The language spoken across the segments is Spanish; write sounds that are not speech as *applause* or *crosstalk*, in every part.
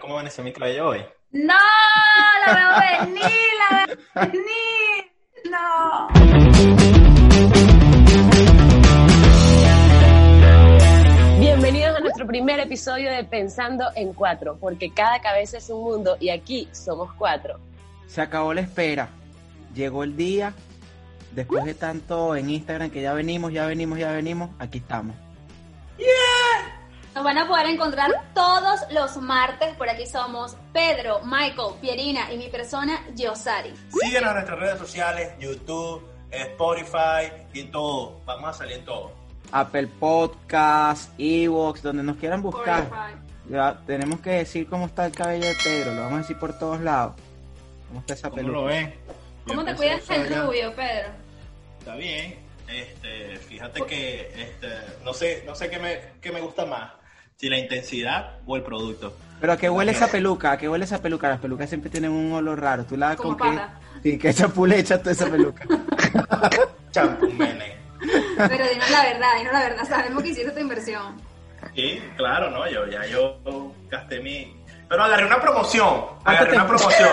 ¿Ya vieron cómo amaneció mi cabello hoy? ¡No! ¡La veo venir! ¡La veo venir! ¡No! Bienvenidos a nuestro primer episodio de Pensando en Cuatro, porque cada cabeza es un mundo y aquí somos cuatro. Se acabó la espera. Llegó el día. Después de tanto en Instagram que ya venimos, ya venimos, ya venimos, aquí estamos. Nos van a poder encontrar todos los martes. Por aquí somos Pedro, Michael, Pierina y mi persona, Yosari. Síguenos en nuestras redes sociales, YouTube, Spotify y todo. Vamos a salir en todo. Apple Podcast, Evox, donde nos quieran buscar. Ya tenemos que decir cómo está el cabello de Pedro, lo vamos a decir por todos lados. ¿Cómo está esa ¿Cómo peluca? lo ven? ¿Cómo te cuidas el rubio, Pedro? Está bien. Este, fíjate que este, no sé, no sé qué me, qué me gusta más, si la intensidad o el producto. Pero a qué huele esa peluca, a qué huele esa peluca. Las pelucas siempre tienen un olor raro. Tú la con qué? Sí, que champú le echas toda esa peluca. *laughs* Champú Mene. Pero dinos la verdad, dinos la verdad. Sabemos que hiciste tu inversión. Sí, claro, no, yo ya yo gasté mi. Pero agarré una promoción. Ah, Agarré una promoción.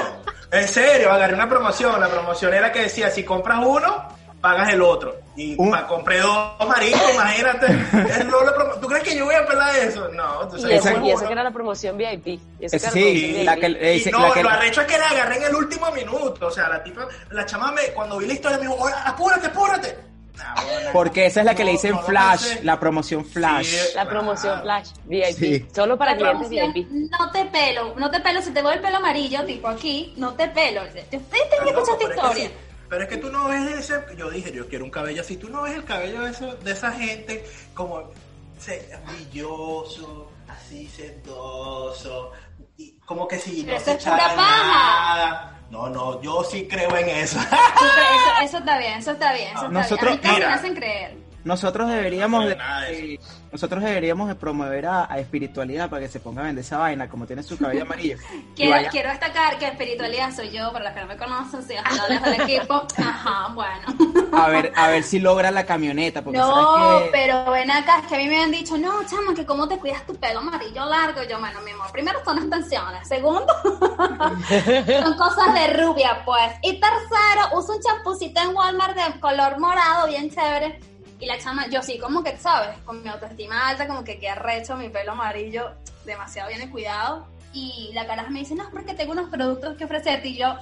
En serio, agarré una promoción. La promoción era que decía, si compras uno, pagas el otro. Y Un- pa- compré dos maricos, imagínate. *laughs* Promo- ¿Tú crees que yo voy a pelar eso? No, tú Y sabes. eso, y eso que era la promoción VIP. Eso Sí, la promoción la VIP. que- eh, Y no, la que- lo arrecho es que la agarré en el último minuto. O sea, la tipa, la chama me, cuando vi la historia me dijo, "Oye, apúrate, apúrate. Nah, bueno, Porque esa es la que le no, dicen no Flash, la promoción Flash. Sí, La promoción. Flash VIP. Sí. Solo para La clientes VIP. no te pelo, no te pelo. Si te voy el pelo amarillo, tipo aquí, no te pelo. Ustedes tienen que Ah, no, escuchar esta pero es que historia. sí, Pero es que tú no ves ese. Yo dije, yo quiero un cabello así. Tú no ves el cabello de, eso- de esa gente como se, brilloso, así sedoso. Y como que si no se es pura echara paja. nada. No, no, yo sí creo en eso. Eso, eso está bien, eso está bien, eso está Nosotros- bien. A mí me mira. hacen creer. Nosotros deberíamos No, de, nada de nosotros deberíamos de promover a, a espiritualidad para que se ponga a vender esa vaina como tiene su cabello amarillo. *laughs* Quiero, vaya- quiero destacar que espiritualidad soy yo, para los que no me conocen, soy ojalá del equipo. *laughs* Ajá, bueno. a ver, a ver si logra la camioneta, porque No, sabes que pero ven acá, es que a mí me han dicho, no, chama, que cómo te cuidas tu pelo amarillo largo. Yo, bueno, mi amor, primero son extensiones. Segundo, *laughs* son cosas de rubia, pues. Y tercero, uso un champucito en Walmart de color morado, bien chévere. Y la chama, yo sí, como que, ¿sabes? Con mi autoestima alta, como que qué arrecho, mi pelo amarillo, demasiado bien cuidado. Y la caraja me dice, no, porque tengo unos productos que ofrecerte. Y yo,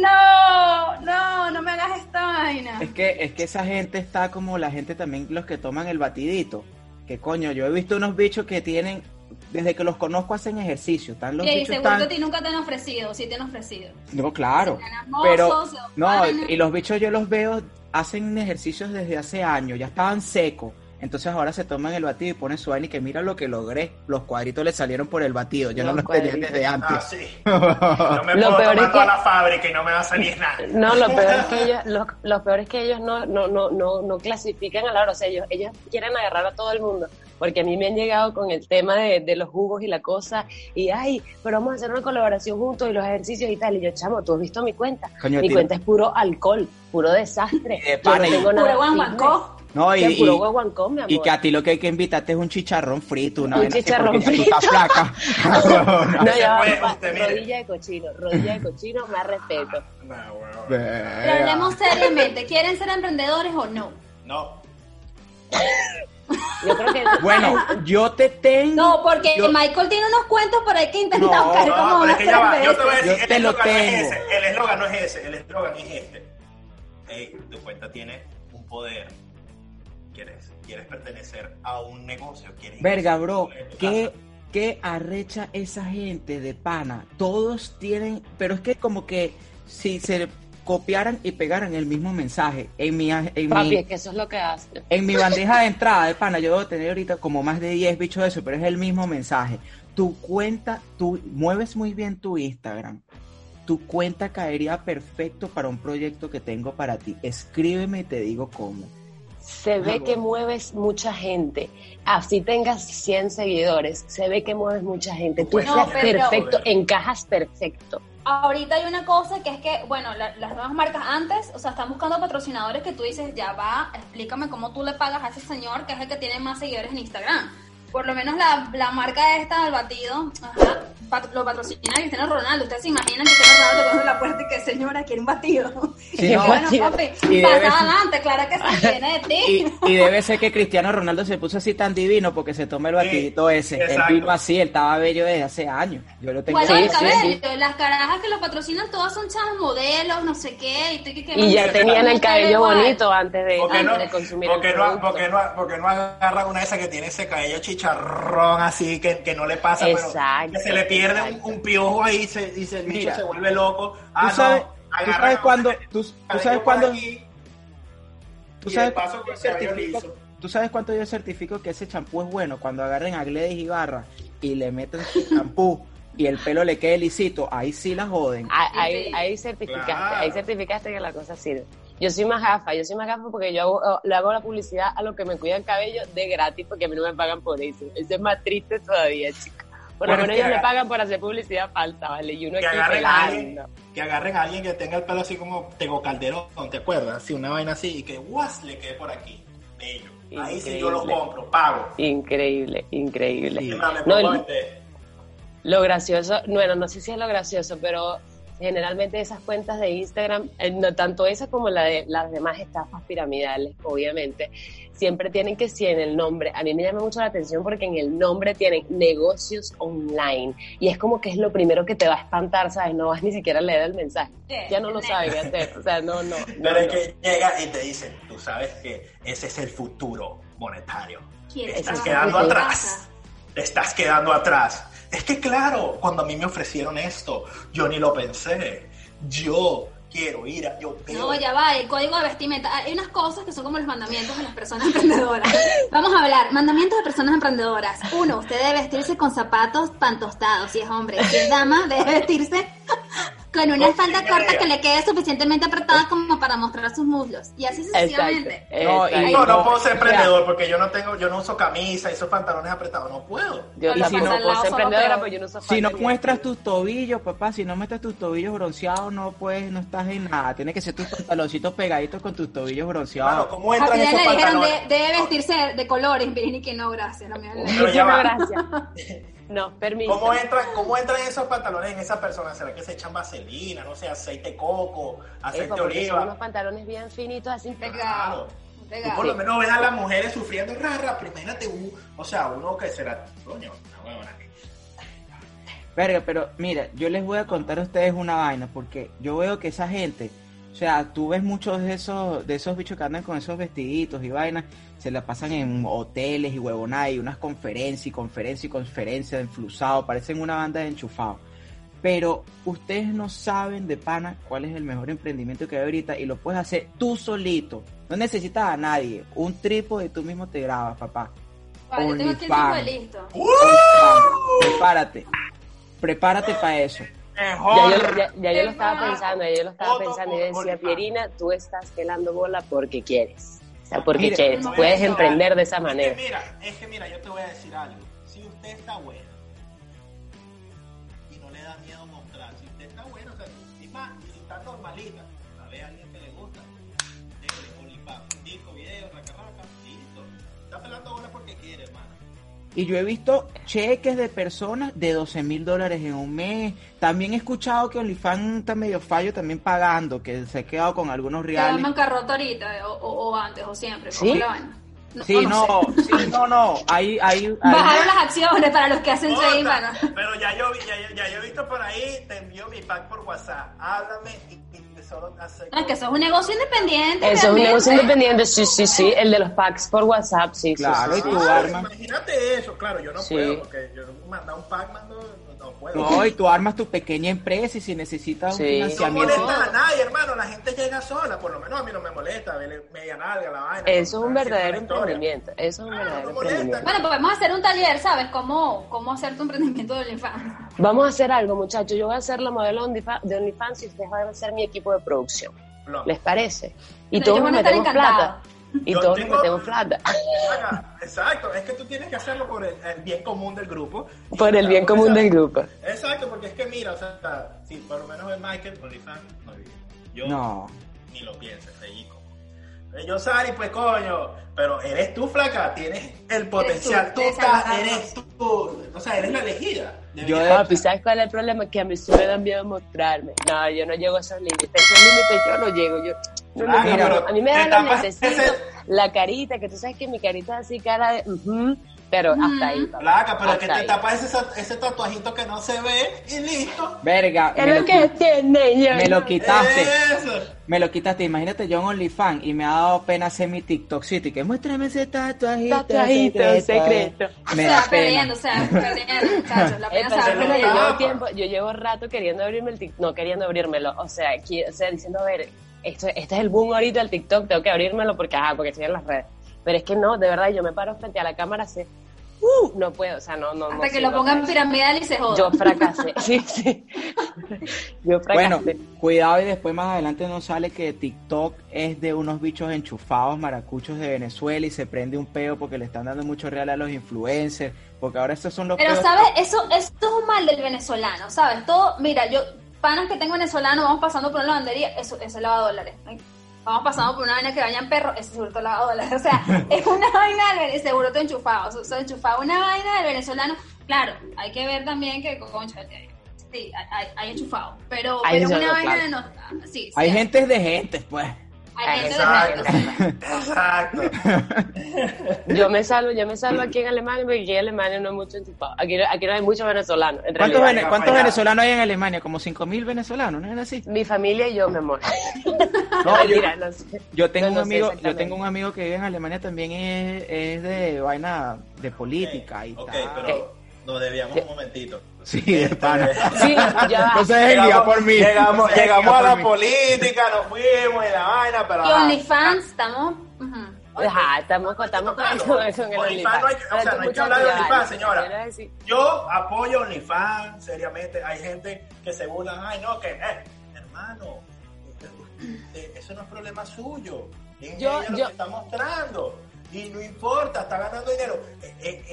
no, no, no me hagas esta vaina. es que es que esa gente está como la gente también los que toman el batidito. Que coño, yo he visto unos bichos que tienen desde que los conozco hacen ejercicio, están los y bichos seguro que a ti nunca te han ofrecido, sí te han ofrecido. No, claro. Se Pero se no, y los bichos yo los veo hacen ejercicios desde hace años, ya estaban secos. Entonces ahora se toman el batido y ponen su vaina y que mira lo que logré. Los cuadritos le salieron por el batido, yo Los no los tenía cuadritos. desde Ah, antes. sí. *laughs* No me Lo puedo peor tomar es toda que- la fábrica y no me va a salir nada. No, lo peor es que *laughs* ellos, lo, lo peor es que ellos no, no, no, no, no clasifican a la hora, o sea, ellos, ellos quieren agarrar a todo el mundo, porque a mí me han llegado con el tema de, de los jugos y la cosa, y ay, pero vamos a hacer una colaboración juntos y los ejercicios y tal, y yo, chamo, tú has visto mi cuenta, Coño, mi tío. cuenta es puro alcohol, puro desastre, *laughs* yo no tengo nada Puro. No, y, Que y- y a ti lo que hay que invitarte es un chicharrón frito, una Un chicharrón ya tú frito. estás flaca. *laughs* No, ya va, usted, mire. rodilla de cochino, rodilla de cochino, más respeto. Nah, huevón. Pero hablemos seriamente, ¿quieren ser emprendedores o no? No. *laughs* Yo creo que... *laughs* Bueno, yo te tengo. No, porque yo- Michael tiene unos cuentos por ahí que intenta No, *laughs* buscar No, como pero una es que ya va. Yo te voy a Yo decir, te el lo eslogan no es tengo. ese. El eslogan no es ese. El eslogan es este. Ey, tu cuenta tiene un poder. ¿Quieres, quieres pertenecer a un negocio? ¿Quieres Verga, bro, ¿qué, qué arrecha esa gente de pana? Todos tienen, pero es que como que si se copiaran y pegaran el mismo mensaje en mi, en Papi, mi, es que eso es lo que hace. en mi bandeja de entrada de pana, yo debo tener ahorita como más de 10 bichos de eso, pero es el mismo mensaje. tu cuenta, tú mueves muy bien tu Instagram. Tu cuenta caería perfecto para un proyecto que tengo para ti. Escríbeme y te digo cómo. Se ve que mueves mucha gente. Así tengas 100 seguidores, se ve que mueves mucha gente. Tú Bueno, estás pero- perfecto, encajas perfecto. Ahorita hay una cosa que es que, bueno, la- las nuevas marcas antes, o sea, están buscando patrocinadores que tú dices, ya va, explícame cómo tú le pagas a ese señor que es el que tiene más seguidores en Instagram. Por lo menos la, la marca esta del batido, ajá, pat- lo patrocina Cristiano Ronaldo. Ustedes se imaginan que Cristiano Ronaldo tocando la puerta y que señora quiere un batido. *laughs* Sí, no, bueno, batido. papi, Y pasa debe adelante, claro que sí, *laughs* viene de ti. Y, y debe ser que Cristiano Ronaldo se puso así tan divino porque se toma el batidito ese. Él exacto. vino así, él estaba bello desde hace años. Yo lo tengo. Igual el Sí, sí, cabello, las carajas que lo patrocinan todas son chavas modelos, no sé qué, y tú que Y ya tenían el cabello igual. bonito antes de, ¿Por qué antes no, de consumir por qué el no, producto. por qué no, por qué no agarran una de esas que tiene ese cabello chicharrón así que, que no le pasa, Exacto, pero que se le pierde un, piojo ahí y, se, y se- el bicho se vuelve loco? Ah, Tú sabes, no, tú sabes una- tú, tú sabes aquí, tú y sabes tú sabes cuánto yo certifico que ese champú es bueno cuando agarren a Gledys Ibarra y le meten su *laughs* champú y el pelo le quede lisito, ahí sí la joden. Ahí, ahí, certificaste, Claro. ahí certificaste que la cosa sirve. Yo soy más gafa, yo soy más gafa porque yo hago, oh, le hago la publicidad a los que me cuidan el cabello de gratis porque a mí no me pagan por eso. Eso es más triste todavía, chicos. Por lo Bueno, menos que ellos le pagan por hacer publicidad falsa, ¿vale? Y uno que agarren a alguien, que agarren a alguien que tenga el pelo así como Tego Calderón, ¿te acuerdas? Sí, una vaina así y que guas le quede por aquí. Bello. Ahí sí yo lo compro, pago. Increíble, increíble. Sí. No, vender. Lo gracioso, bueno, no sé si es lo gracioso, pero generalmente esas cuentas de Instagram, eh, no tanto esa como la de las demás estafas piramidales, obviamente, siempre tienen que sí en el nombre. A mí me llama mucho la atención porque en el nombre tienen negocios online y es como que es lo primero que te va a espantar, ¿sabes? No vas ni siquiera a leer el mensaje. Ya no lo saben qué hacer, o sea, no, no. no, Pero es no. que llega y te dicen, tú sabes que ese es el futuro monetario. ¿Quieres Te estás quedando atrás. Te estás quedando atrás. Es que claro, cuando a mí me ofrecieron esto, yo ni lo pensé. Yo quiero ir a... Yo. No, ya va, el código de vestimenta. Hay unas cosas que son como los mandamientos de las personas *laughs* emprendedoras. Vamos a hablar, mandamientos de personas emprendedoras. Uno, usted debe vestirse con zapatos pan tostados, si es hombre. Si es dama, debe vestirse con una falda corta que le quede suficientemente apretada como para mostrar sus muslos. Y así Exacto. sucesivamente. No, y-. No, no No, puedo ser emprendedor porque yo no tengo, yo no uso camisa y esos pantalones apretados, no puedo. Yo Y si no- puedo ser emprendedora, pero yo no uso Si no muestras tus tobillos, papá, si no muestras tus tobillos bronceados, no puedes, no estás en nada. Tiene que ser tus pantaloncitos pegaditos con tus tobillos bronceados. ¿cómo A entran esos le dijeron, pantalones? de- debe vestirse de colores. Virginia que no, gracias. No me hables. Pero ya *laughs* No, gracias. *laughs* No, permiso. ¿Cómo entran, ¿Cómo entran esos pantalones en esa persona? ¿Será que se echan vaselina, no sé, aceite de coco, aceite de porque son unos oliva? pantalones bien finitos, así Claro. Pegado. Tú por lo menos ves a las mujeres sufriendo rara, pero imagínate un, o sea, uno que será, coño, una huevona Verga, pero mira, yo les voy a contar a ustedes una vaina, porque yo veo que esa gente, o sea, tú ves muchos de esos, de esos bichos que andan con esos vestiditos y vainas, se la pasan en hoteles y huevonadas y unas conferencias y conferencias y conferencias enflusados, parecen una banda de enchufados. Pero ustedes no saben de pana cuál es el mejor emprendimiento que hay ahorita y lo puedes hacer tú solito. No necesitas a nadie. Un trípode y tú mismo te grabas, papá. Vale, yo tengo de listo. Prepárate. Prepárate para eso. Ya yo, ya, ya yo lo estaba pensando, ya yo lo estaba pensando y yo decía. Pierina, tú estás pelando bola porque quieres. O sea, porque Mira, no Puedes emprender de esa Es que manera. mira, es que mira, yo te voy a decir algo. Si usted está bueno y no le da miedo mostrar, si usted está bueno, o sea, si está normalita, Y yo he visto cheques de personas de 12 mil dólares en un mes. También he escuchado que OnlyFans está medio fallo también pagando, que se ha quedado con algunos ¿Te dan reales. bancarrota ahorita eh, o, o- o antes o siempre? ¿Cómo ¿Sí? No, Sí, no, sé. sí, no, no. Ahí, ahí, ahí- Bajaron las acciones para los que hacen trading. Pero ya yo, ya, ya yo he visto por ahí, te envío mi pack por WhatsApp. Háblame y solo hace. Es que eso es un negocio independiente. Eso es un negocio independiente, sí, sí, sí. El de los packs por WhatsApp, sí, sí, Claro, sí, y sí. tú Ah. Imagínate eso, claro, yo no Sí. puedo, porque yo mandar un pack mando, no, puedo. No, y tú armas tu pequeña empresa y si necesitas Sí. un No financiamiento. molestas a nadie, hermano. La gente llega sola. Por lo menos a mí no me molesta. Media nalga la vaina. Eso es un verdadero emprendimiento. Eso es un Ah, verdadero no molesta. emprendimiento. Bueno, podemos hacer un taller, ¿sabes? ¿Cómo, cómo hacer tu emprendimiento de OnlyFans? Vamos a hacer algo, muchachos. Yo voy a ser la modelo de OnlyFans y ustedes van a ser mi equipo de producción. No. ¿Les parece? Y Pero todos estar metemos plata. Y Yo todos tengo- metemos plata. *laughs* Haga, Exacto, es que tú tienes que hacerlo por el, el bien común del grupo. Por el bien común del grupo. Exacto, porque es que mira, o sea, si por lo menos el Michael, OnlyFans, no. Yo No. ni lo pienses, fellico. Yo, Sari, pues coño, pero eres tú, flaca, tienes el potencial, tú, tú, estás, eres tú, o sea, eres la elegida. Yo Papi, ¿sabes cuál es el problema? Que a mí sí me da miedo mostrarme. No, yo no llego a esos límites. Esos límites yo no llego. Yo, no, no, Ah, no, no. A mí me te da lo tapas necesito, ese- la carita, que tú sabes que mi carita es así, cara de... pero hasta ahí, papá. Flaca, pero es que Hasta te ahí. tapas ese, ese tatuajito que no se ve y listo. Verga, Es me lo lo, que tiene yo. me lo quitaste. Eso. Me lo quitaste. Imagínate yo en OnlyFans y me ha dado pena hacer mi TikTok City. Que muéstrame ese tatuajito. Tatuajito secreto. Me se da va perdiendo, pena. o sea, perdiendo, muchachos. La *laughs* pena pero se yo, llevo tiempo, yo llevo rato queriendo abrirme el TikTok, no queriendo abrírmelo, o sea, qui- o sea, diciendo, a ver, esto, este es el boom ahorita del TikTok, tengo que abrírmelo porque, ajá, porque estoy en las redes. Pero es que no, de verdad, yo me paro frente a la cámara así, uh, no puedo, o sea, no, no, no Hasta que lo pongan piramidal y se joda. Yo fracasé, *laughs* sí, sí. Yo Bueno, fracasé. cuidado y después más adelante nos sale que TikTok es de unos bichos enchufados maracuchos de Venezuela y se prende un peo porque le están dando mucho real a los influencers, porque ahora estos son los Pero, peos- ¿sabes? Eso, eso es un mal del venezolano, ¿sabes? Todo, mira, yo, panas que tengo venezolanos, vamos pasando por una lavandería, eso, eso es lavado dólares. Vamos pasando por una vaina que vayan perros, eso seguro todo lavado dólares. *laughs* O sea, es una vaina del vene- seguro todo enchufado. O sea, enchufado una vaina del venezolano. Claro, hay que ver también que, concha, eh, sí, hay, hay, hay enchufado. Pero, Hay pero es una vaina claro. de no. Sí, sí, Hay gente de gente, pues. Exacto. Exacto. Yo me salvo, yo me salvo aquí en Alemania porque aquí en Alemania no hay mucho enchufado. Aquí, aquí no hay muchos venezolanos, en ¿Cuántos, vene- cuántos venezolanos hay en Alemania? Como 5.000 venezolanos, ¿no es así? Mi familia y yo, mi amor. *laughs* No, yo- mentira, no sé. Yo tengo No, un amigo, yo tengo un amigo que vive en Alemania también es, es de vaina de política y tal. pero nos debíamos un momentito. Sí, pana. *laughs* Sí, ya se dejen guiar por mí. Llegamos, llegamos a la mí. política, nos fuimos y la vaina, pero. Y. OnlyFans, estamos. ujú. Ajá, estamos, estamos con Claro, eso con el OnlyFans no hay o sea, no hay que hablar de OnlyFans, señora. Yo apoyo OnlyFans, seriamente. Hay gente que se burlan, ay, no, que, eh, hermano, eso no es problema suyo. Es Yo- ella lo yo- que está mostrando. Y no importa, está ganando dinero. Eh, eh,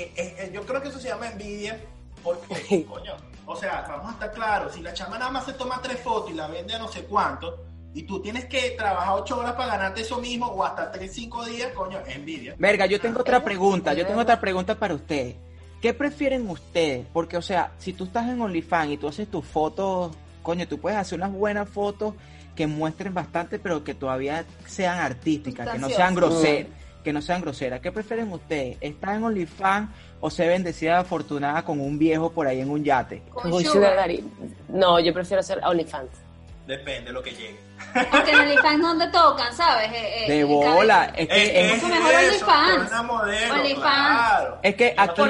envidia. Porque, coño, o sea, vamos a estar claros. Si la chama nada más se toma tres fotos y la vende a no sé cuánto, y tú tienes que trabajar ocho horas para ganarte eso mismo, o hasta tres, cinco días, coño, es envidia. Verga, yo tengo otra pregunta, yo tengo otra pregunta para ustedes. ¿Qué prefieren ustedes? Porque, o sea, si tú estás en OnlyFans y tú haces tus fotos, coño, tú puedes hacer unas buenas fotos que muestren bastante, pero que todavía sean artísticas, que no sean groseras, que no sean groseras. ¿Qué prefieren ustedes? ¿Estar en OnlyFans o ser bendecida afortunada con un viejo por ahí en un yate? Daddy. No, yo prefiero hacer OnlyFans. Depende de lo que llegue. Porque en OnlyFans no te tocan, ¿sabes? Eh, eh, De bola. Es que, Eh, es, Mucho mejor eso, OnlyFans. una modelo, OnlyFans. claro. es que aquí... yo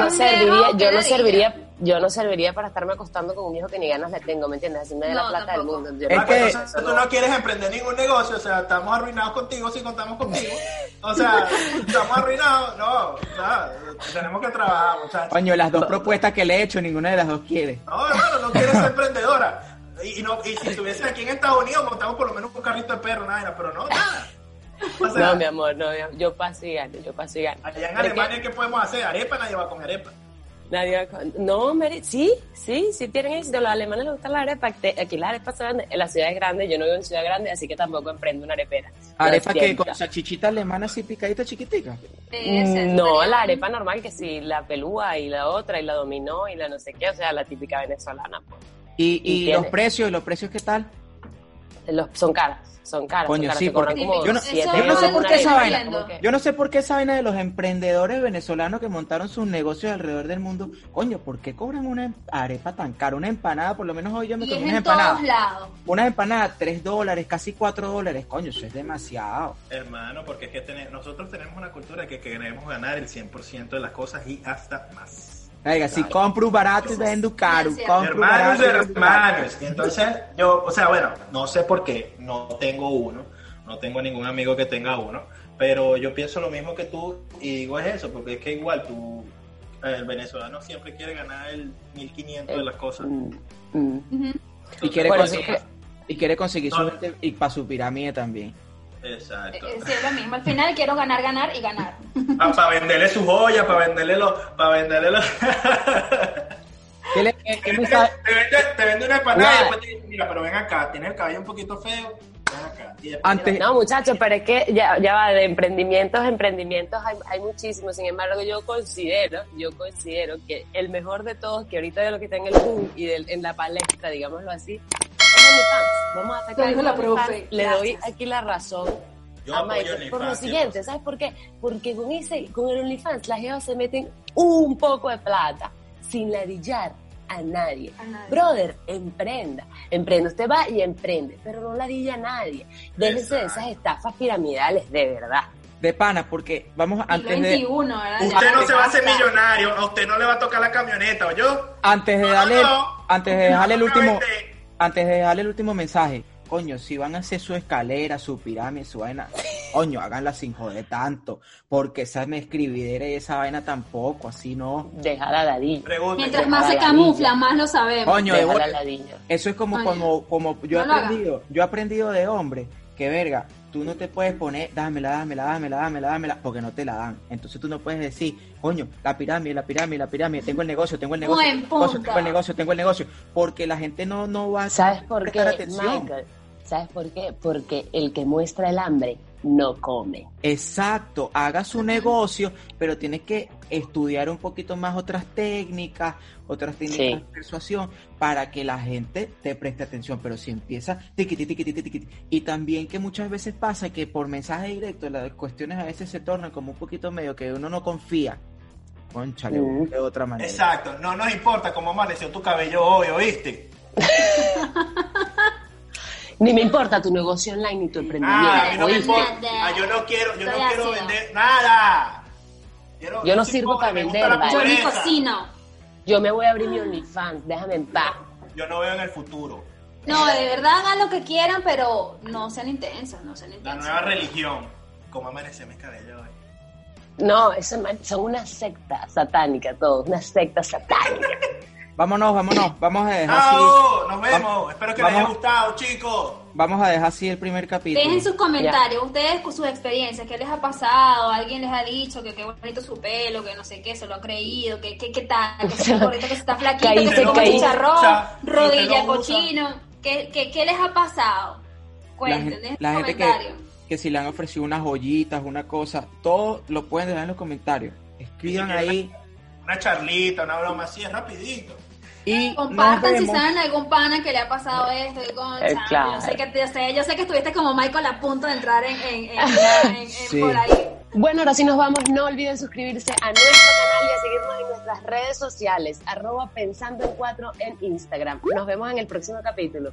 no serviría, yo ¿qué no serviría, yo no serviría para estarme acostando con un hijo que ni ganas le tengo, ¿me entiendes? Así me dé la plata tampoco. del mundo. Yo Es no- que- entonces tú no quieres emprender ningún negocio, o sea, estamos arruinados contigo si contamos contigo. O sea, estamos arruinados, no, nada, tenemos que trabajar, muchachos. Coño, las dos propuestas que le he hecho, ninguna de las dos quiere. No, hermano, no quieres ser emprendedora. Y, y no, y si estuviese aquí en Estados Unidos, montamos por lo menos un carrito de perro, nada, pero no, nada. O sea, No, mi amor, no, mi amor, yo paso y gano, yo paso y gano. allá en Alemania, ¿qué podemos hacer? Arepa, nadie va con arepa. Nadie No, Mary, sí, sí, sí tienen éxito. Los alemanes les gusta la arepa. te- Aquí las arepas se venden en la ciudad es grande, yo no vivo en ciudad grande, así que tampoco emprendo una arepera. Arepa que con salchichita alemana así picadita chiquitica. Mm, No, la arepa normal, que sí, la pelúa y la otra, y la dominó y la no sé qué, o sea, la típica venezolana. Pues. Y, Y los precios, los precios qué tal? Los, son caras, son caras. Coño, son caras, sí, porque como yo no- yo sé por una qué esa vaina- que- Yo no sé por qué esa vaina de los emprendedores venezolanos que montaron sus negocios alrededor del mundo. Coño, ¿por qué cobran una arepa tan cara? Una empanada, por lo menos hoy yo me comí es unas en todos empanadas. lados. Unas empanadas, 3 dólares, casi 4 dólares. Coño, eso es demasiado. Hermano, porque es que tene- nosotros tenemos una cultura que queremos ganar el 100% de las cosas y hasta más. Oiga, si compro barato y vendo caro. Compro hermanos barato y hermanos. Entonces, yo, o sea, bueno, no sé por qué, no tengo uno, no tengo ningún amigo que tenga uno, pero yo pienso lo mismo que tú y digo es eso, porque es que igual tú, el venezolano siempre quiere ganar el 1500 de las cosas. Mm, mm. Ujú. Y quiere conseguir, y quiere conseguir su No. y para su pirámide también. Exacto. Eh, Sí, es lo mismo. Al final quiero ganar, ganar y ganar. Para venderle su joya, para venderle los, para venderle los... *laughs* ¿Qué le- qué- qué te, vende, te vende una empanada y después te dice, mira, pero ven acá, tienes el cabello un poquito feo, ven acá. Antes- No, muchachos, pero es que ya, ya va, de emprendimientos, emprendimientos hay, hay muchísimos. Sin embargo, yo considero, yo considero que el mejor de todos, que ahorita de lo que está en el boom y del- en la palestra, digámoslo así, es OnlyFans. Vamos a sacar el la profe. Le doy aquí la razón yo a Michael el por lo siguiente, ¿sabes por qué? Porque con ese, con el OnlyFans, las jevas se meten un poco de plata sin ladillar a nadie. A nadie. Brother, emprenda. Emprenda. Usted va y emprende, pero no ladilla a nadie. Déjese de esas estafas piramidales, de verdad. De pana, porque vamos Siglo antes de, XXI, ¿verdad? Usted no se va a hacer millonario, a usted no le va a tocar la camioneta, ¿o yo? antes de darle, antes de dejarle el último. Antes de dejarle el último mensaje, coño, si van a hacer su escalera, su pirámide, su vaina, *laughs* coño, háganla sin joder tanto, porque esa me escribidera y esa vaina tampoco, así no. Deja la ladilla. Pregunte. Mientras más se camufla, más lo sabemos. Coño, de Deja la bola. ladilla. Eso es como Coño. como, como yo he No aprendido, yo he aprendido de hombre, que verga, tú no te puedes poner, dámela, dámela, dámela, dámela, dámela, porque no te la dan. Entonces tú no puedes decir, coño, la pirámide, la pirámide, la pirámide, tengo el negocio, tengo el negocio, tengo el negocio, tengo el negocio, tengo el negocio, porque la gente no, no va a ¿Sabes por qué, prestar atención. Michael? ¿Sabes por qué? Porque el que muestra el hambre no come. Exacto, haga su negocio, pero tienes que estudiar un poquito más otras técnicas, otras técnicas Sí. de persuasión para que la gente te preste atención. Pero si empieza tiquiti, tiquiti, tiquiti, y también que muchas veces pasa que por mensaje directo las cuestiones a veces se tornan como un poquito medio que uno no confía. Conchale, Mm. de otra manera. Exacto, no nos importa cómo amaneció tu cabello hoy, ¿oíste? *laughs* Ni me importa tu negocio online ni tu emprendimiento. Ah, no me. Ah, yo no quiero, yo no quiero ácido. vender nada. Quiero- Yo no sirvo pobre, para vender, la ¿vale? Yo ni cocino. Yo me voy a abrir mi OnlyFans, déjame en paz. Yo no veo en el futuro. No, de verdad hagan lo que quieran, pero no sean intensos, no sean La intensos. nueva religión. ¿Cómo amanece mi cabello hoy? No, son una secta satánica todos, una secta satánica. Vámonos, vámonos, vamos a dejar así, ¡Chao! Nos vemos. Vamos- Espero que les haya gustado, chicos. vamos a dejar así el primer capítulo. Dejen sus comentarios, ustedes con sus experiencias, qué les ha pasado, alguien les ha dicho que qué bonito su pelo, que no sé qué, se lo ha creído, que qué, qué tal, que se *laughs* que se está flaquito, que se come chicharrón, rodilla usted lo usa. cochino, ¿qué, qué, qué les ha pasado? Cuenten, dejen la sus gente que, comentarios. que si le han ofrecido unas joyitas, una cosa, todo lo pueden dejar en los comentarios. Escriban ahí Una charlita, una broma así, es rapidito. Y Compartan si saben algún pana que le ha pasado esto, concha, Eh, claro. yo sé que yo sé, yo sé que estuviste como Michael a punto de entrar en, en, en- *laughs* en- en- Sí. por ahí. Bueno, ahora sí nos vamos. No olviden suscribirse a nuestro canal y a seguirnos en nuestras redes sociales, arroba pensando en cuatro en Instagram. Nos vemos en el próximo capítulo.